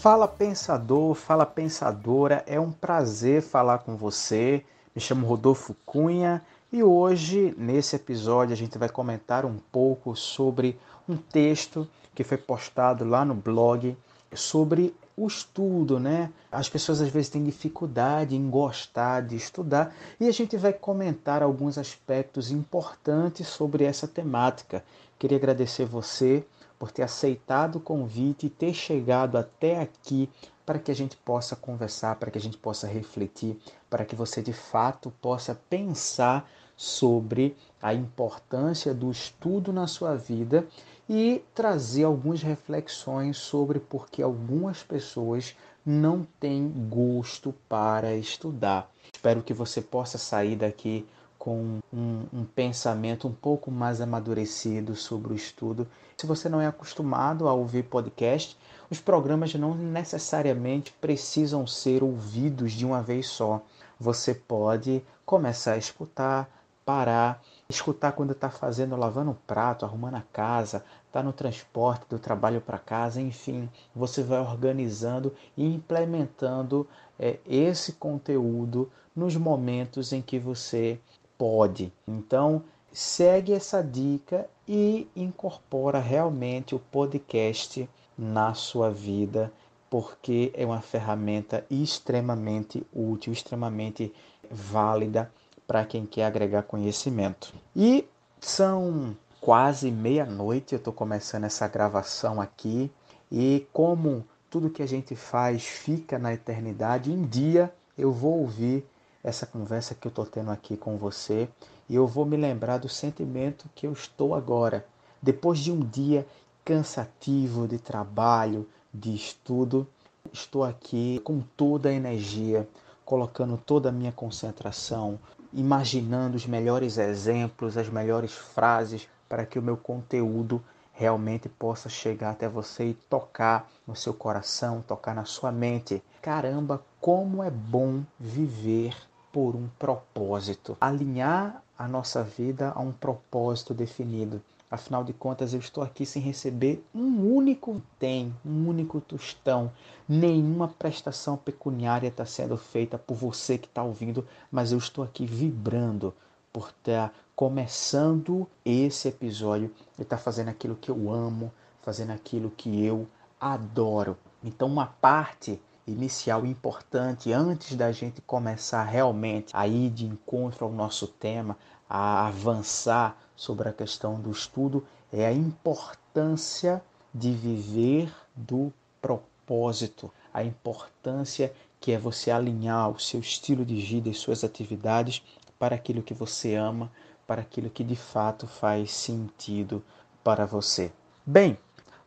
Fala pensador, fala pensadora, é um prazer falar com você. Me chamo Rodolfo Cunha e hoje, nesse episódio, a gente vai comentar um pouco sobre um texto que foi postado lá no blog sobre o estudo, né? As pessoas às vezes têm dificuldade em gostar de estudar e a gente vai comentar alguns aspectos importantes sobre essa temática. Queria agradecer você por ter aceitado o convite e ter chegado até aqui para que a gente possa conversar, para que a gente possa refletir, para que você de fato possa pensar sobre a importância do estudo na sua vida e trazer algumas reflexões sobre por que algumas pessoas não têm gosto para estudar. Espero que você possa sair daqui com um, um, pensamento um pouco mais amadurecido sobre o estudo. Se você não é acostumado a ouvir podcast, os programas não necessariamente precisam ser ouvidos de uma vez só. Você pode começar a escutar, parar, escutar quando está fazendo, lavando o prato, arrumando a casa, está no transporte do trabalho para casa, enfim, você vai organizando e implementando é, esse conteúdo nos momentos em que você pode. Então, segue essa dica e incorpora realmente o podcast na sua vida, porque é uma ferramenta extremamente útil, extremamente válida para quem quer agregar conhecimento. E são quase meia-noite, eu estou começando essa gravação aqui, e como tudo que a gente faz fica na eternidade, um dia eu vou ouvir essa conversa que eu estou tendo aqui com você e eu vou me lembrar do sentimento que eu estou agora, depois de um dia cansativo de trabalho, de estudo. Estou aqui com toda a energia, colocando toda a minha concentração, imaginando os melhores exemplos, as melhores frases para que o meu conteúdo realmente possa chegar até você e tocar no seu coração, tocar na sua mente. Caramba, como é bom viver por um propósito, alinhar a nossa vida a um propósito definido. Afinal de contas, eu estou aqui sem receber um único tem, um único tostão. Nenhuma prestação pecuniária está sendo feita por você que está ouvindo, mas eu estou aqui vibrando por estar começando esse episódio e estar fazendo aquilo que eu amo, fazendo aquilo que eu adoro. Então, uma parte inicial importante antes da gente começar realmente a ir de encontro ao nosso tema, a avançar sobre a questão do estudo, é a importância de viver do propósito, a importância que é você alinhar o seu estilo de vida e suas atividades para aquilo que você ama, para aquilo que de fato faz sentido para você. Bem,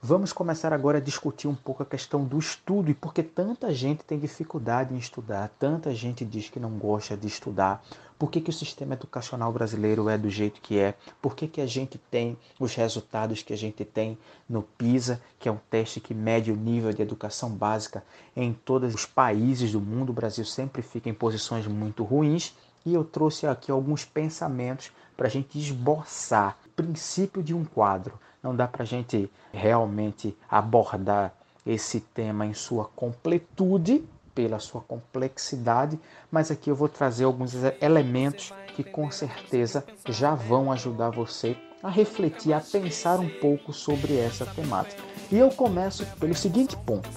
Vamos começar agora a discutir um pouco a questão do estudo e por que tanta gente tem dificuldade em estudar, tanta gente diz que não gosta de estudar, por que, que o sistema educacional brasileiro é do jeito que é, por que, que a gente tem os resultados que a gente tem no PISA, que é um teste que mede o nível de educação básica em todos os países do mundo. O Brasil sempre fica em posições muito ruins e eu trouxe aqui alguns pensamentos para a gente esboçar princípio de um quadro não dá para a gente realmente abordar esse tema em sua completude, pela sua complexidade, mas aqui eu vou trazer alguns elementos que com certeza já vão ajudar você a refletir, a pensar um pouco sobre essa temática. E eu começo pelo seguinte ponto: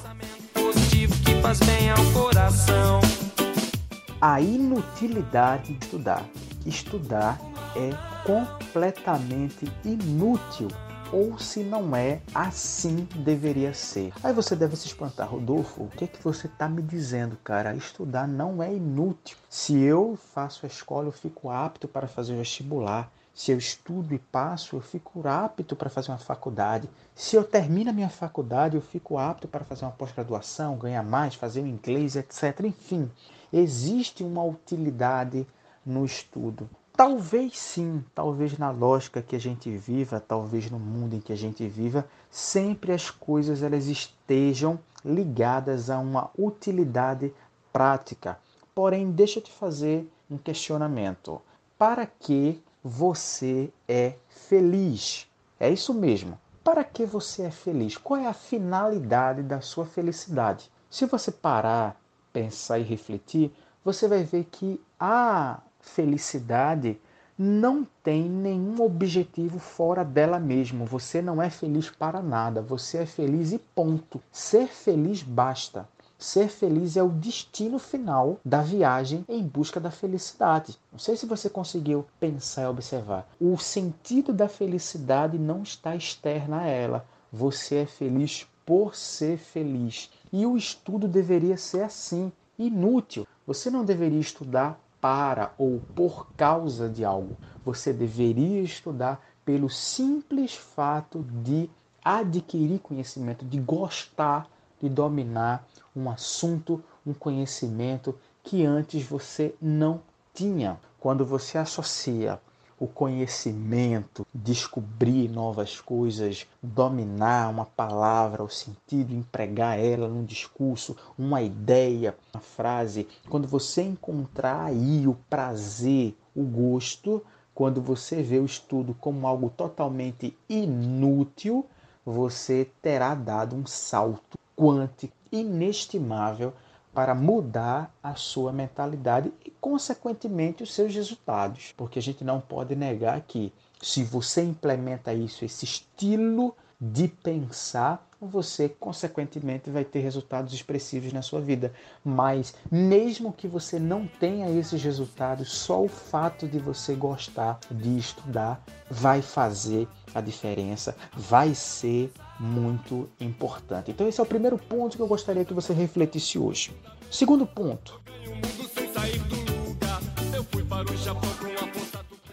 a inutilidade de estudar. Estudar é completamente inútil ou se não é, assim deveria ser. Aí você deve se espantar, Rodolfo, o que é que você está me dizendo, cara? Estudar não é inútil. Se eu faço a escola, eu fico apto para fazer o vestibular. Se eu estudo e passo, eu fico apto para fazer uma faculdade. Se eu termino a minha faculdade, eu fico apto para fazer uma pós-graduação, ganhar mais, fazer o inglês, etc. Enfim, existe uma utilidade no estudo. Talvez sim, talvez na lógica que a gente viva, talvez no mundo em que a gente viva, sempre as coisas elas estejam ligadas a uma utilidade prática. Porém, deixa eu te fazer um questionamento. Para que você é feliz? É isso mesmo. para que você é feliz? Qual é a finalidade da sua felicidade? Se você parar, pensar e refletir, você vai ver que a felicidade não tem nenhum objetivo fora dela mesma. Você não é feliz para nada, você é feliz e ponto. Ser feliz basta. Ser feliz é o destino final da viagem em busca da felicidade. Não sei se você conseguiu pensar e observar. O sentido da felicidade não está externa a ela. Você é feliz por ser feliz. E o estudo deveria ser assim, inútil. Você não deveria estudar para ou por causa de algo. Você deveria estudar pelo simples fato de adquirir conhecimento, de gostar, de dominar um assunto, um conhecimento que antes você não tinha. Quando você associa o conhecimento, descobrir novas coisas, dominar uma palavra, o sentido, empregar ela num discurso, uma ideia, uma frase, quando você encontrar aí o prazer, o gosto, quando você vê o estudo como algo totalmente inútil, você terá dado um salto quântico inestimável para mudar a sua mentalidade e, consequentemente, os seus resultados. Porque a gente não pode negar que, se você implementa isso, esse estilo de pensar, você consequentemente vai ter resultados expressivos na sua vida. Mas mesmo que você não tenha esses resultados, só o fato de você gostar de estudar vai fazer a diferença, vai ser muito importante. Então esse é o primeiro ponto que eu gostaria que você refletisse hoje. Segundo ponto.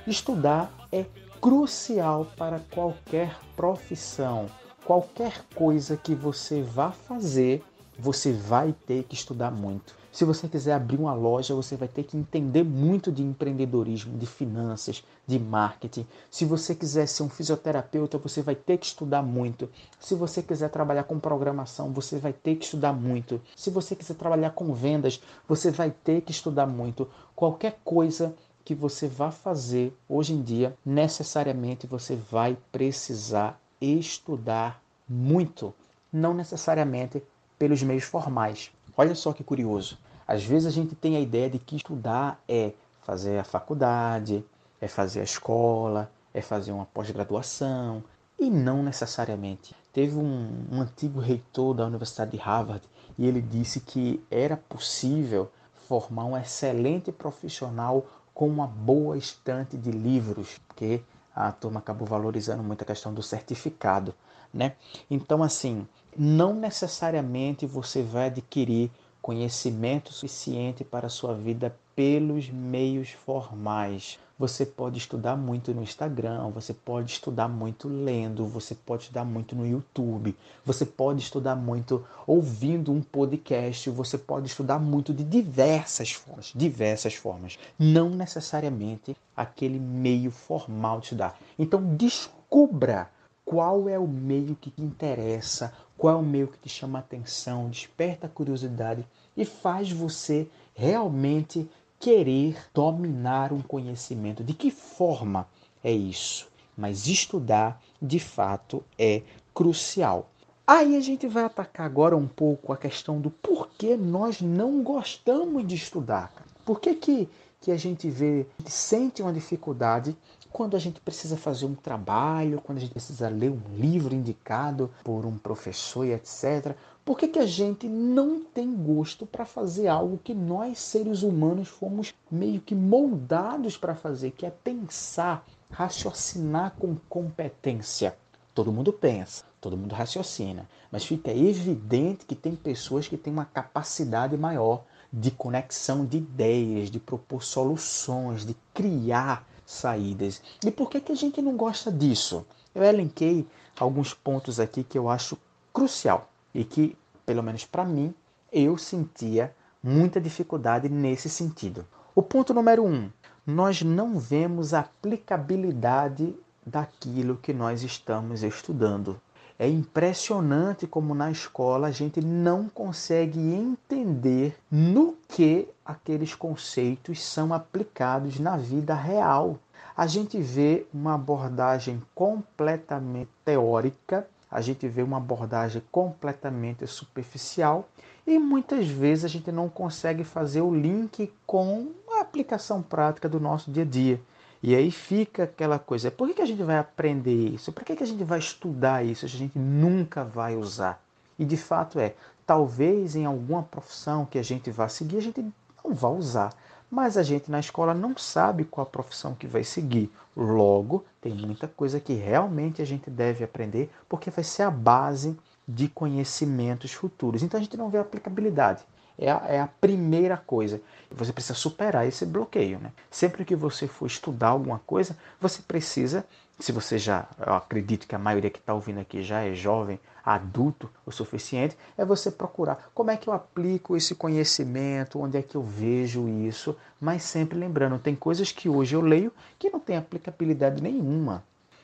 Estudar é crucial para qualquer profissão, qualquer coisa que você vá fazer, você vai ter que estudar muito. Se você quiser abrir uma loja, você vai ter que entender muito de empreendedorismo, de finanças, de marketing. Se você quiser ser um fisioterapeuta, você vai ter que estudar muito. Se você quiser trabalhar com programação, você vai ter que estudar muito. Se você quiser trabalhar com vendas, você vai ter que estudar muito. Qualquer coisa que você vá fazer hoje em dia, necessariamente você vai precisar estudar muito, não necessariamente pelos meios formais. Olha só que curioso. Às vezes a gente tem a ideia de que estudar é fazer a faculdade, é fazer a escola, é fazer uma pós-graduação, e não necessariamente. Teve um, um antigo reitor da Universidade de Harvard e ele disse que era possível formar um excelente profissional com uma boa estante de livros, porque a turma acabou valorizando muito a questão do certificado, né? Então, assim, não necessariamente você vai adquirir conhecimento suficiente para a sua vida pelos meios formais. Você pode estudar muito no Instagram, você pode estudar muito lendo, você pode estudar muito no YouTube, você pode estudar muito ouvindo um podcast, você pode estudar muito de diversas formas, diversas formas, não necessariamente aquele meio formal de estudar. Então descubra qual é o meio que te interessa, qual é o meio que te chama atenção, desperta a curiosidade e faz você realmente querer dominar um conhecimento. De que forma é isso? Mas estudar, de fato, é crucial. Aí a gente vai atacar agora um pouco a questão do porquê nós não gostamos de estudar. Por que, que, que a gente vê, sente uma dificuldade quando a gente precisa fazer um trabalho, quando a gente precisa ler um livro indicado por um professor e etc. Por que, que a gente não tem gosto para fazer algo que nós, seres humanos, fomos meio que moldados para fazer, que é pensar, raciocinar com competência? Todo mundo pensa, todo mundo raciocina, mas fica evidente que tem pessoas que têm uma capacidade maior de conexão de ideias, de propor soluções, de criar saídas. E por que, que a gente não gosta disso? Eu elenquei alguns pontos aqui que eu acho crucial e que, pelo menos para mim, eu sentia muita dificuldade nesse sentido. O ponto número um: nós não vemos a aplicabilidade daquilo que nós estamos estudando. É impressionante como na escola a gente não consegue entender no que aqueles conceitos são aplicados na vida real. A gente vê uma abordagem completamente teórica a gente vê uma abordagem completamente superficial e muitas vezes a gente não consegue fazer o link com a aplicação prática do nosso dia a dia. E aí fica aquela coisa: por que, que a gente vai aprender isso? Por que, que a gente vai estudar isso? A gente nunca vai usar. E de fato é, talvez em alguma profissão que a gente vá seguir, a gente não vá usar. Mas a gente na escola não sabe qual a profissão que vai seguir. Logo, tem muita coisa que realmente a gente deve aprender, porque vai ser a base de conhecimentos futuros. Então a gente não vê aplicabilidade. É a, é a, primeira coisa. Você precisa superar esse bloqueio. Né? Sempre que você for estudar alguma coisa, você precisa, se você já, eu acredito que a maioria que está ouvindo aqui já é jovem, adulto o suficiente, é você procurar como é que eu aplico esse conhecimento, onde é que eu vejo isso, mas sempre lembrando, tem coisas que hoje eu leio que não tem aplicabilidade nenhuma.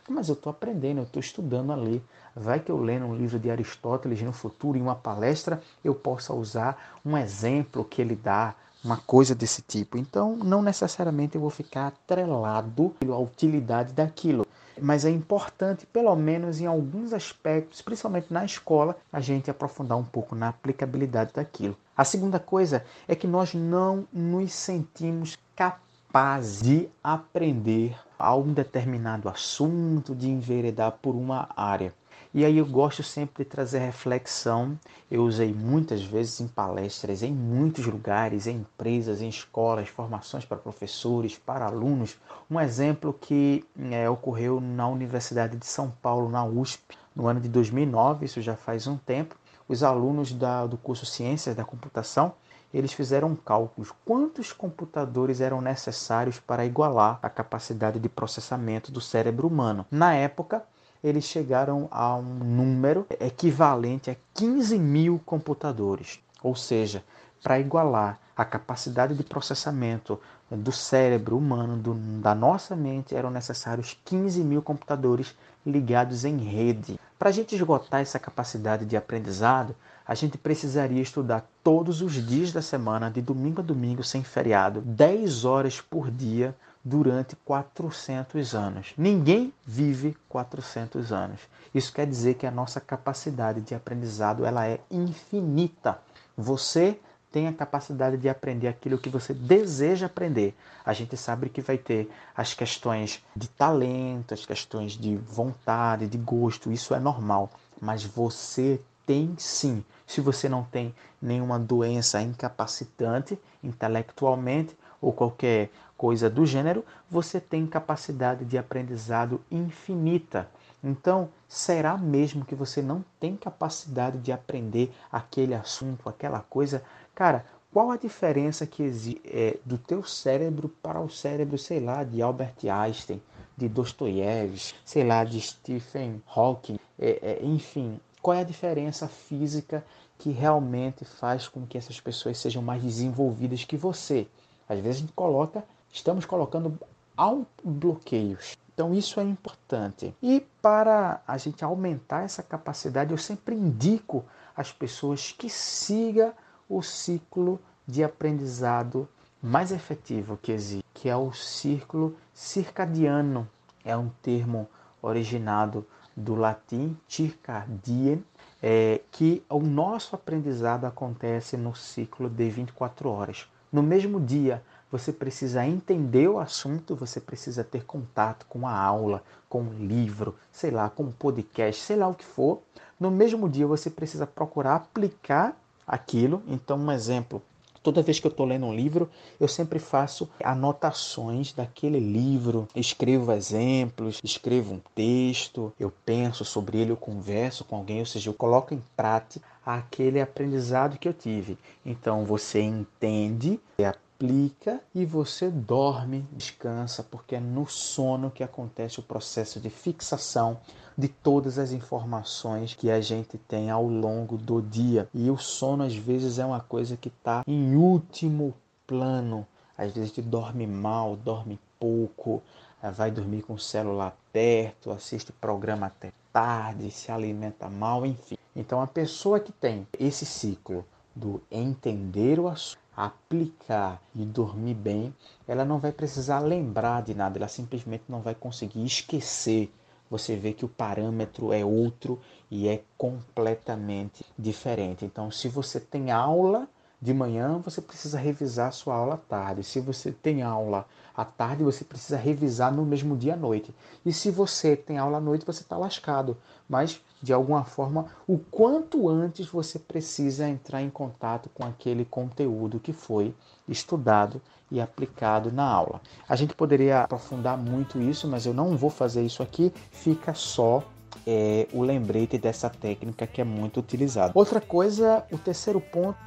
Mas eu estou aprendendo, eu estou estudando a ler. Vai que eu lendo um livro de Aristóteles no futuro, em uma palestra, eu possa usar um exemplo que ele dá, uma coisa desse tipo. Então, não necessariamente eu vou ficar atrelado à utilidade daquilo. Mas é importante, pelo menos em alguns aspectos, principalmente na escola, a gente aprofundar um pouco na aplicabilidade daquilo. A segunda coisa é que nós não nos sentimos capazes de aprender a um determinado assunto, de enveredar por uma área. E aí eu gosto sempre de trazer reflexão. Eu usei muitas vezes em palestras, em muitos lugares, em empresas, em escolas, formações para professores, para alunos. Um exemplo que é, ocorreu na Universidade de São Paulo, na USP, no ano de 2009, isso já faz um tempo. Os alunos da, do curso Ciências da Computação eles fizeram cálculos quantos computadores eram necessários para igualar a capacidade de processamento do cérebro humano. Na época, eles chegaram a um número equivalente a 15 mil computadores. Ou seja, para igualar a capacidade de processamento do cérebro humano, do, da nossa mente, eram necessários 15 mil computadores ligados em rede. Para a gente esgotar essa capacidade de aprendizado, a gente precisaria estudar todos os dias da semana, de domingo a domingo, sem feriado, 10 horas por dia durante 400 anos. Ninguém vive 400 anos. Isso quer dizer que a nossa capacidade de aprendizado ela é infinita. Você tem a capacidade de aprender aquilo que você deseja aprender. A gente sabe que vai ter as questões de talento, as questões de vontade, de gosto, isso é normal. Mas você tem sim. Se você não tem nenhuma doença incapacitante intelectualmente ou qualquer coisa do gênero, você tem capacidade de aprendizado infinita. Então, será mesmo que você não tem capacidade de aprender aquele assunto, aquela coisa? Cara, qual a diferença que existe é, do teu cérebro para o cérebro, sei lá, de Albert Einstein, de Dostoiévski, sei lá, de Stephen Hawking, é, é, enfim, qual é a diferença física que realmente faz com que essas pessoas sejam mais desenvolvidas que você? Às vezes a gente coloca estamos colocando bloqueios. Então isso é importante. E para a gente aumentar essa capacidade, eu sempre indico às pessoas que siga o ciclo de aprendizado mais efetivo que existe, que é o círculo circadiano. É um termo originado do latim circadien, é, que o nosso aprendizado acontece no ciclo de 24 horas. No mesmo dia, você precisa entender o assunto, você precisa ter contato com a aula, com um livro, sei lá, com um podcast, sei lá o que for. No mesmo dia você precisa procurar aplicar aquilo. Então, um exemplo, Toda vez que eu estou lendo um livro, eu sempre faço anotações daquele livro, escrevo exemplos, escrevo um texto, eu penso sobre ele, eu converso com alguém, ou seja, eu coloco em prática aquele aprendizado que eu tive. Então você entende, aplica e você dorme, descansa, porque é no sono que acontece o processo de fixação de todas as informações que a gente tem ao longo do dia. E o sono às vezes é uma coisa que está em último plano. Às vezes a gente dorme mal, dorme pouco, eh, vai dormir com o celular perto, assiste programa até tarde, se alimenta mal, enfim. Então a pessoa que tem esse ciclo do entender o assunto, aplicar e dormir bem, ela não vai precisar lembrar de nada, ela simplesmente não vai conseguir esquecer você vê que o parâmetro é outro e é completamente diferente. Então, se você tem aula de manhã, você precisa revisar sua aula à tarde. Se você tem aula à tarde, você precisa revisar no mesmo dia à noite. E se você tem aula à noite, você está lascado. Mas, de alguma forma, o quanto antes você precisa entrar em contato com aquele conteúdo que foi estudado e aplicado na aula. A gente poderia aprofundar muito isso, mas eu não vou fazer isso aqui. Fica só é, o lembrete dessa técnica que é muito utilizada. Outra coisa, o terceiro ponto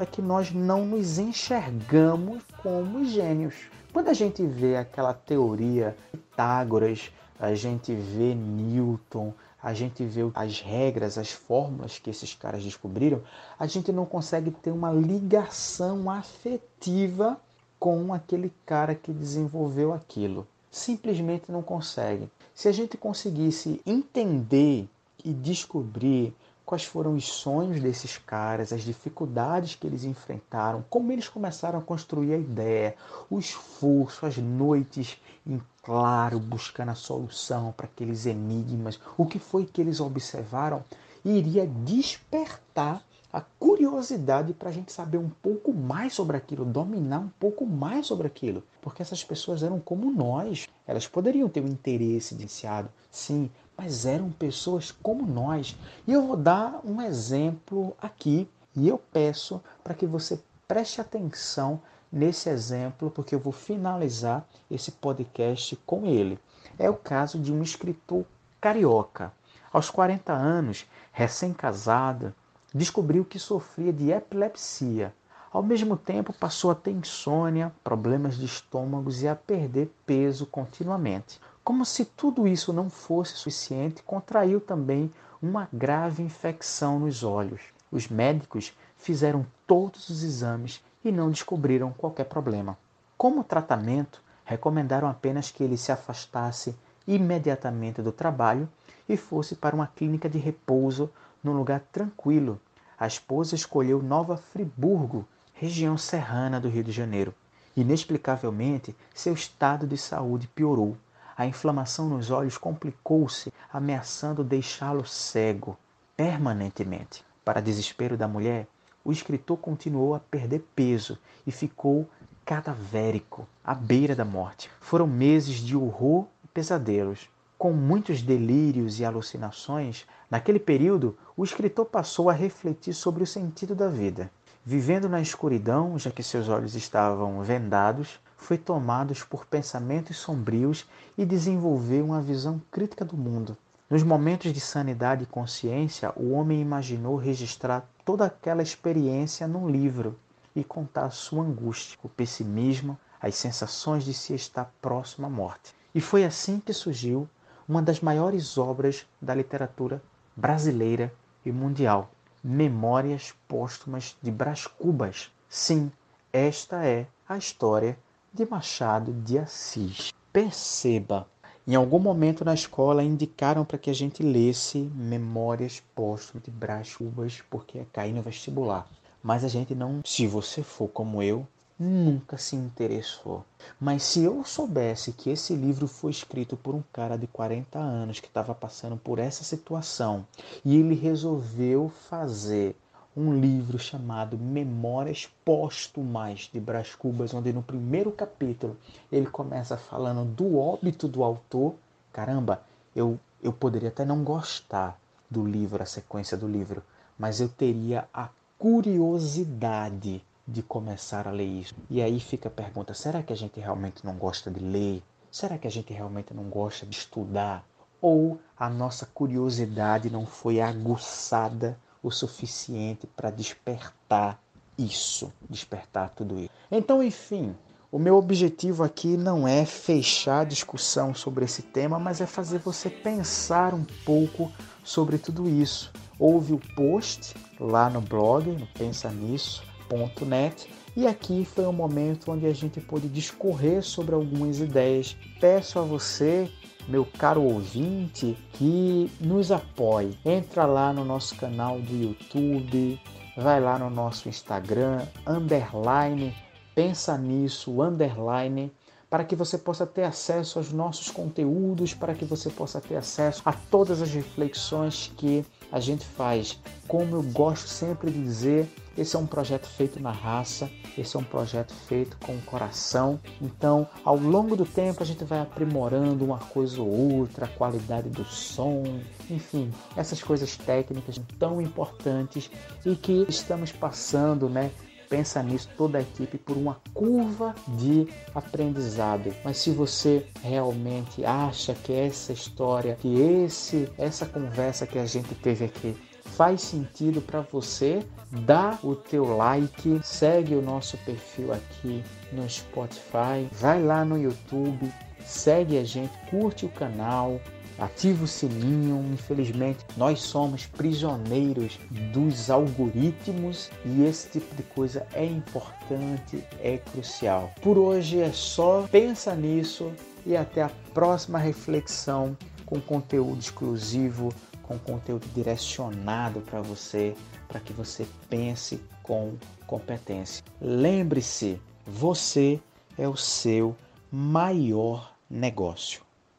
é que nós não nos enxergamos como gênios. Quando a gente vê aquela teoria Pitágoras, a gente vê Newton, a gente vê as regras, as fórmulas que esses caras descobriram, a gente não consegue ter uma ligação afetiva com aquele cara que desenvolveu aquilo simplesmente não conseguem. Se a gente conseguisse entender e descobrir quais foram os sonhos desses caras, as dificuldades que eles enfrentaram, como eles começaram a construir a ideia, o esforço, as noites em claro buscando a solução para aqueles enigmas, o que foi que eles observaram, iria despertar a curiosidade para a gente saber um pouco mais sobre aquilo, dominar um pouco mais sobre aquilo. Porque essas pessoas eram como nós. Elas poderiam ter um interesse iniciado, sim, mas eram pessoas como nós. E eu vou dar um exemplo aqui e eu peço para que você preste atenção nesse exemplo, porque eu vou finalizar esse podcast com ele. É o caso de um escritor carioca. Aos 40 anos, recém-casado, descobriu que sofria de epilepsia. Ao mesmo tempo, passou a ter insônia, problemas de estômagos e a perder peso continuamente. Como se tudo isso não fosse suficiente, contraiu também uma grave infecção nos olhos. Os médicos fizeram todos os exames e não descobriram qualquer problema. Como tratamento, recomendaram apenas que ele se afastasse imediatamente do trabalho e fosse para uma clínica de repouso num lugar tranquilo. A esposa escolheu Nova Friburgo, região serrana do Rio de Janeiro. Inexplicavelmente, seu estado de saúde piorou. A inflamação nos olhos complicou-se, ameaçando deixá-lo cego permanentemente. Para desespero da mulher, o escritor continuou a perder peso e ficou cadavérico, à beira da morte. Foram meses de horror e pesadelos. Com muitos delírios e alucinações, naquele período o escritor passou a refletir sobre o sentido da vida. Vivendo na escuridão, já que seus olhos estavam vendados, foi tomado por pensamentos sombrios e desenvolveu uma visão crítica do mundo. Nos momentos de sanidade e consciência, o homem imaginou registrar toda aquela experiência num livro e contar sua angústia, o pessimismo, as sensações de se estar próximo à morte. E foi assim que surgiu uma das maiores obras da literatura brasileira e mundial, Memórias Póstumas de Brás Cubas. Sim, esta é a história de Machado de Assis. Perceba, em algum momento na escola indicaram para que a gente lesse Memórias Póstumas de Brás Cubas porque ia cair no vestibular. Mas a gente não, se você for como eu, nunca se interessou. Mas se eu soubesse que esse livro foi escrito por um cara de 40 anos que estava passando por essa situação e ele resolveu fazer um livro chamado Memórias Póstumas de Brás Cubas, onde no primeiro capítulo ele começa falando do óbito do autor. Caramba, eu, eu poderia até não gostar do livro, a sequência do livro, mas eu teria a curiosidade de começar a ler isso. E aí fica a pergunta: será que a gente realmente não gosta de ler? Será que a gente realmente não gosta de estudar? Ou a nossa curiosidade não foi aguçada o suficiente para despertar isso, despertar tudo isso? Então, enfim, o meu objetivo aqui não é fechar a discussão sobre esse tema, mas é fazer você pensar um pouco sobre tudo isso. Houve o post lá no blog, Pensa Nisso, www.net e aqui foi um momento onde a gente pôde discorrer sobre algumas ideias. Peço a você, meu caro ouvinte, que nos apoie. Entra lá no nosso canal do YouTube, vai lá no nosso Instagram, underline, pensa nisso, underline, para que você possa ter acesso aos nossos conteúdos, para que você possa ter acesso a todas as reflexões que a gente faz. Como eu gosto sempre de dizer, esse é um projeto feito na raça, esse é um projeto feito com o coração. Então, ao longo do tempo, a gente vai aprimorando uma coisa ou outra, a qualidade do som, enfim, essas coisas técnicas tão importantes e que estamos passando, né? Pensa nisso, toda a equipe, por uma curva de aprendizado. Mas se você realmente acha que essa história, que esse, essa conversa que a gente teve aqui faz sentido para você, dá o teu like, segue o nosso perfil aqui no Spotify, vai lá no YouTube, segue a gente, curte o canal, ativa o sininho. Infelizmente, nós somos prisioneiros dos algoritmos e esse tipo de coisa é importante, é crucial. Por hoje é só, pensa nisso e até a próxima reflexão com conteúdo exclusivo, com conteúdo direcionado para você, para que você pense com competência. Lembre-se, você é o seu maior negócio.